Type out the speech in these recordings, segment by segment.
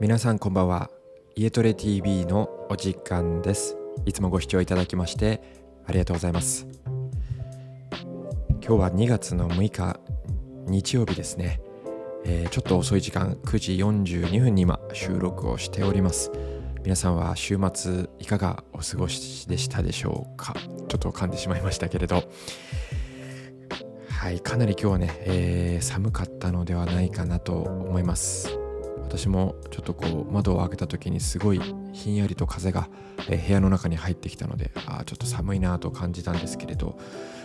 皆さんこんばんは。家トレ TV のお時間です。いつもご視聴いただきましてありがとうございます。今日は2月の6日日曜日ですね、えー、ちょっと遅い時間9時42分に今収録をしております。皆さんは週末いかがお過ごしでしたでしょうか？ちょっと噛んでしまいましたけれど。はいかなり今日はね、えー、寒かったのではないかなと思います。私もちょっとこう窓を開けた時にすごいひんやりと風が、え部屋の中に入ってきたのであちょっと寒いなと感じたんですけれど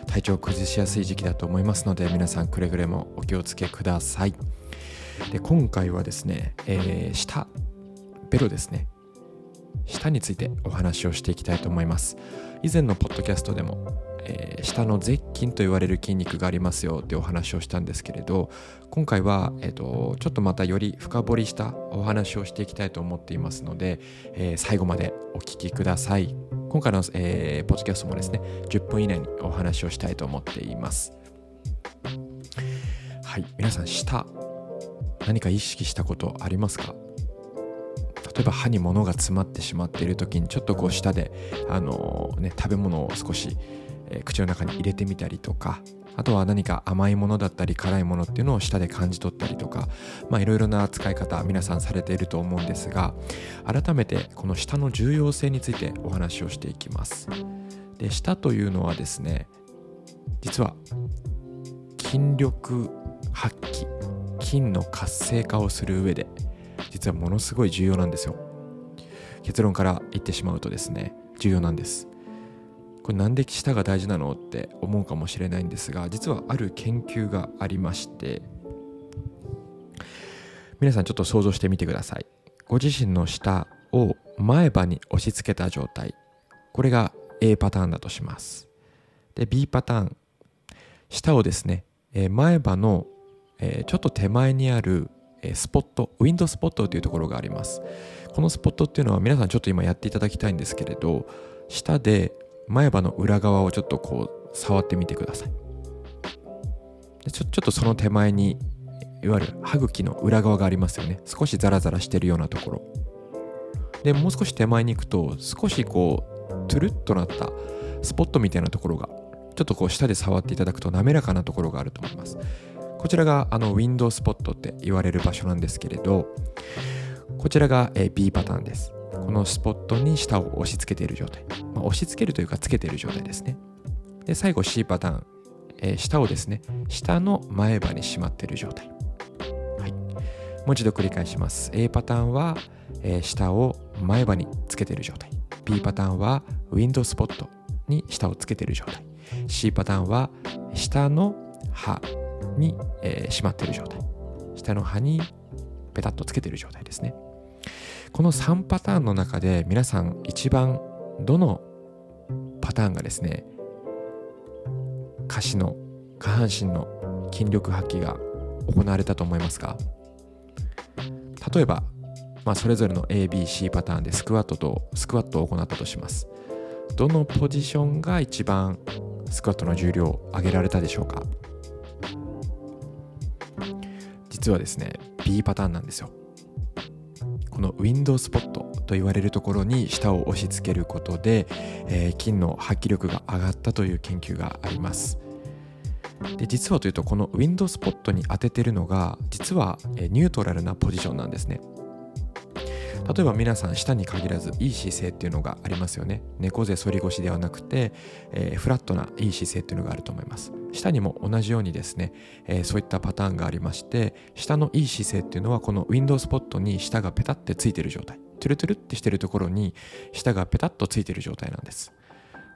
体調を崩しやすい時期だと思いますので皆さんくれぐれもお気をつけください。で今回はですね、えー、舌ベロですね。舌についてお話をしていきたいと思います。以前のポッドキャストでもえー、下の舌筋と言われる筋肉がありますよってお話をしたんですけれど今回は、えーと、ちょっとまたより深掘りしたお話をしていきたいと思っていますので、えー、最後までお聞きください。今回の、えー、ポッドキャストもですね10分以内にお話をしたいと思っています。はい皆さん舌何か意識したことありますか？例えば歯に物が詰まってしまっている時にちょっとこう舌であの、ね、食べ物を少し、口の中に入れてみたりとかあとは何か甘いものだったり辛いものっていうのを舌で感じ取ったりとかいろいろな使い方皆さんされていると思うんですが改めてこの舌の重要性についてお話をしていきます。で舌というのはですね実は筋力発揮筋の活性化をする上で実はものすごい重要なんですよ。結論から言ってしまうとですね重要なんです。これなんで舌が大事なのって思うかもしれないんですが実はある研究がありまして皆さんちょっと想像してみてください。ご自身の舌を前歯に押し付けた状態。これが A パターンだとします。で B パターン。舌をですね前歯のちょっと手前にあるスポットウィンドスポットというところがあります。このスポットっていうのは皆さんちょっと今やっていただきたいんですけれど舌で前歯の裏側をちょっとこう触ってみてください。でちょちょっとその手前にいわゆる歯茎の裏側がありますよね。少しザラザラしてるようなところ。でもう少し手前に行くと少しこうトゥルッとなったスポットみたいなところがちょっとこう舌で触っていただくと滑らかなところがあると思います。こちらがあのウィンドウスポットって言われる場所なんですけれどこちらが B パターンです。このスポットに舌を押し付けている状態、まあ、押し付けるというかつけている状態ですね。で最後 C パターン、えー、舌をですね下の前歯にしまっている状態。はい。もう一度繰り返します。A パターンは、えー、舌を前歯につけている状態。B パターンはウィンドウスポットに舌をつけている状態。C パターンは下の歯。に、えー、しまっている状態。下の歯にペタッとつけている状態ですね。この3パターンの中で皆さん一番どのパターンがですね下肢の下半身の筋力発揮が行われたと思いますか？例えば、まあ、それぞれの ABC パターンでスクワットとスクワットを行ったとします。どのポジションが一番スクワットの重量を上げられたでしょうか？実はですね B パターンなんですよ。このウィンドウスポットと言われるところに舌を押し付けることで、えー、筋の発揮力が上がったという研究があります。で実はというとこのウィンドウスポットに当ててるのが実はニュートラルなポジションなんですね。例えば皆さん舌に限らずいい姿勢っていうのがありますよね。猫背反り腰ではなくて、えー、フラットないい姿勢っていうのがあると思います。舌にも同じようにですね、えー、そういったパターンがありまして舌のいい姿勢っていうのはこのウィンドウスポットに舌がペタってついてる状態トゥルトゥルってしてるところに舌がペタッとついてる状態なんです。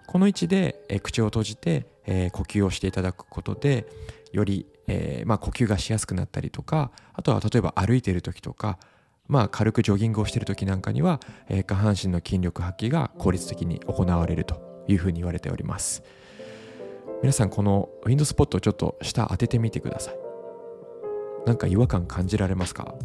この位置で、えー、口を閉じて、えー、呼吸をしていただくことでより、えーまあ、呼吸がしやすくなったりとかあとは例えば歩いている時とかまあ、軽くジョギングをしている時なんかには、えー、下半身の筋力発揮が効率的に行われるというふうに言われております。皆さんこのウィンドスポットをちょっと下当ててみてください。なんか違和感感じられますか？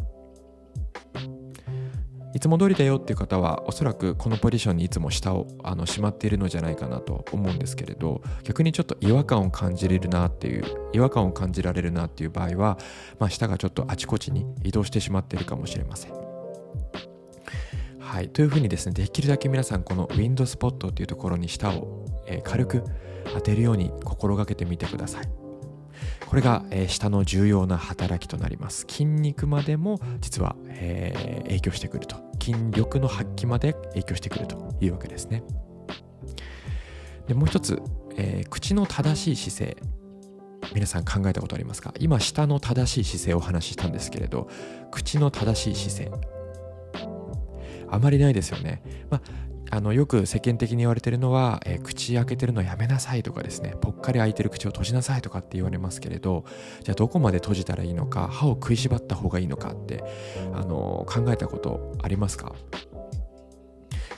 いつも通りだよっていう方はおそらくこのポジションにいつも下をあのしまっているのじゃないかなと思うんですけれど逆にちょっと違和感を感じれるなっていう違和感を感じられるなっていう場合は、まあ、下がちょっとあちこちに移動してしまっているかもしれません。はい、というふうにですねできるだけ皆さんこのウィンドスポットっていうところに下を、えー、軽く当てるように心がけてみてください。これが、えー、下の重要な働きとなります。筋肉までも実は、えー、影響してくると。筋力の発揮まで影響してくるというわけですね。でもう一つ、えー、口の正しい姿勢。皆さん考えたことありますか？今下の正しい姿勢をお話ししたんですけれど口の正しい姿勢。あまりないですよね、まあ、あのよく世間的に言われてるのは、えー、口開けてるのやめなさいとかですねぽっかり開いてる口を閉じなさいとかって言われますけれどじゃあどこまで閉じたらいいのか歯を食いしばった方がいいのかってあの考えたことありますか？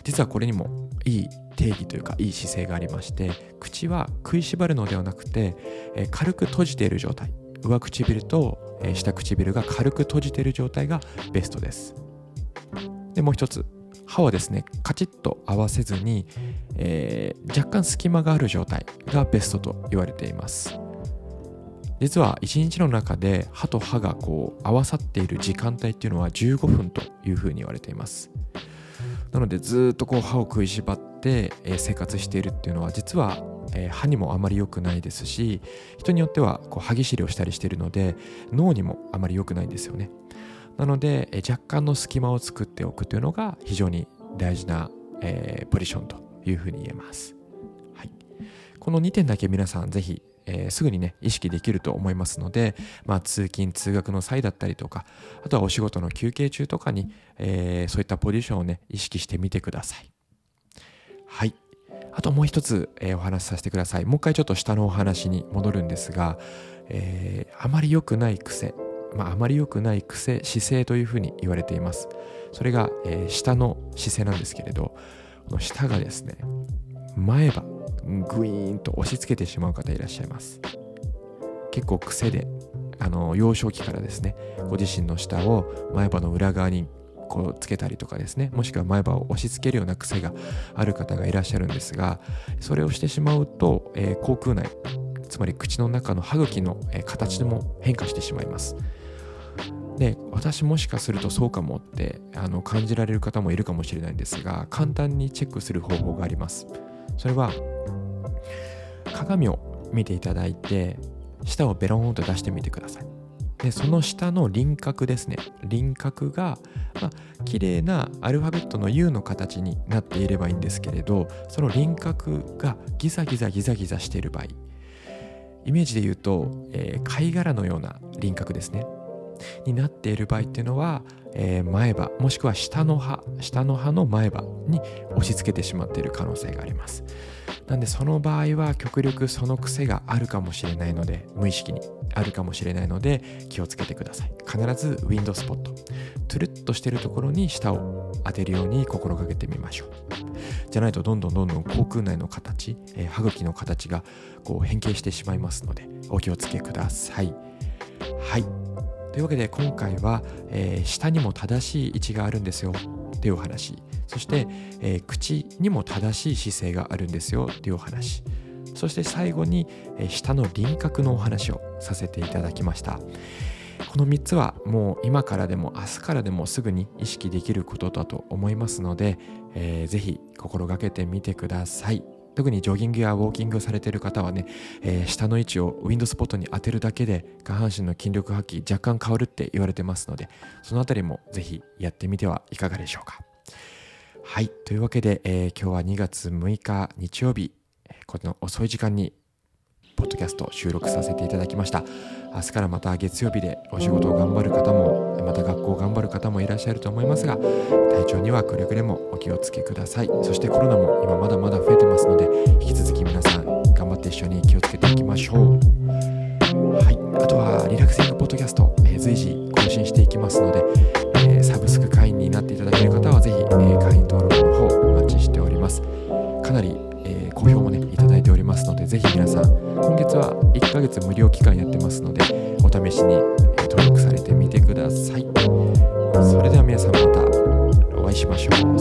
実はこれにもいい定義というかいい姿勢がありまして口は食いしばるのではなくて、えー、軽く閉じている状態。上唇と、えー、下唇が軽く閉じている状態がベストです。でもう一つ。歯はですねカチッと合わせずに、えー、若干隙間がある状態がベストと言われています。実は一日の中で歯と歯がこう合わさっている時間帯っていうのは15分というふうに言われています。なのでずっとこう歯を食いしばって、え、生活しているっていうのは実は、え、歯にもあまり良くないですし人によってはこう歯ぎしりをしたりしているので脳にもあまり良くないんですよね。なので、え若干の隙間を作っておくというのが非常に大事な、えー、ポジションというふうに言えます。はい、この2点だけ皆さんぜひ、えー、すぐにね意識できると思いますので、まあ、通勤通学の際だったりとかあとはお仕事の休憩中とかに、えー、そういったポジションをね意識してみてください。はいあともう一つ、えー、お話しさせてください。もう一回ちょっと下のお話に戻るんですが、えー、あまり良くない癖まあ、あまり良くない癖姿勢というふうに言われています。それが、えー、下の姿勢なんですけれどこの下がですね前歯グイーンと押し付けてしまう方いらっしゃいます。結構癖であの幼少期からですねご自身の下を前歯の裏側にこうつけたりとかですねもしくは前歯を押し付けるような癖がある方がいらっしゃるんですがそれをしてしまうと、えー、口腔内つまり口の中の歯茎の形も変化してしまいます。で私もしかするとそうかもってあの感じられる方もいるかもしれないんですが簡単にチェックする方法があります。それは鏡を見ていただいて舌をベロンと出してみてください。でその下の輪郭ですね。輪郭が、まあ、綺麗なアルファベットの U の形になっていればいいんですけれどその輪郭がギザギザギザギザしている場合。イメージで言うと、えー、貝殻のような輪郭ですね。になっている場合っていうのは、えー、前歯もしくは下の歯下の歯の前歯に押し付けてしまっている可能性があります。なんでその場合は極力その癖があるかもしれないので無意識にあるかもしれないので気をつけてください。必ずウィンドスポット。トゥルッとしてるところに舌を当てるように心がけてみましょう。じゃないとどんどんどんどん口腔内の形、えー、歯茎の形がこう変形してしまいますのでお気をつけください。はい。というわけで今回は、えー、下にも正しい位置があるんですよ。っていうお話。そして、えー、口にも正しい姿勢があるんですよ。っていうお話。そして最後に、えー、下の輪郭のお話をさせていただきました。この3つはもう今からでも明日からでもすぐに意識できることだと思いますので、えー、ぜひ心がけてみてください。特にジョギングやウォーキングをされている方はね、えー、下の位置をウィンドスポットに当てるだけで下半身の筋力発揮若干変わるって言われてますのでそのあたりもぜひやってみてはいかがでしょうか。はいというわけで、えー、今日は2月6日日曜日この遅い時間にポッドキャスト収録させていただきました。明日からまた月曜日でお仕事を頑張る方もまた学校を頑張る方もいらっしゃると思いますが体調にはくれぐれもお気をつけください。そしてコロナも今まだまだ増えてますので引き続き皆さん頑張って一緒に気をつけていきましょう。それでは皆さんまたお会いしましょう。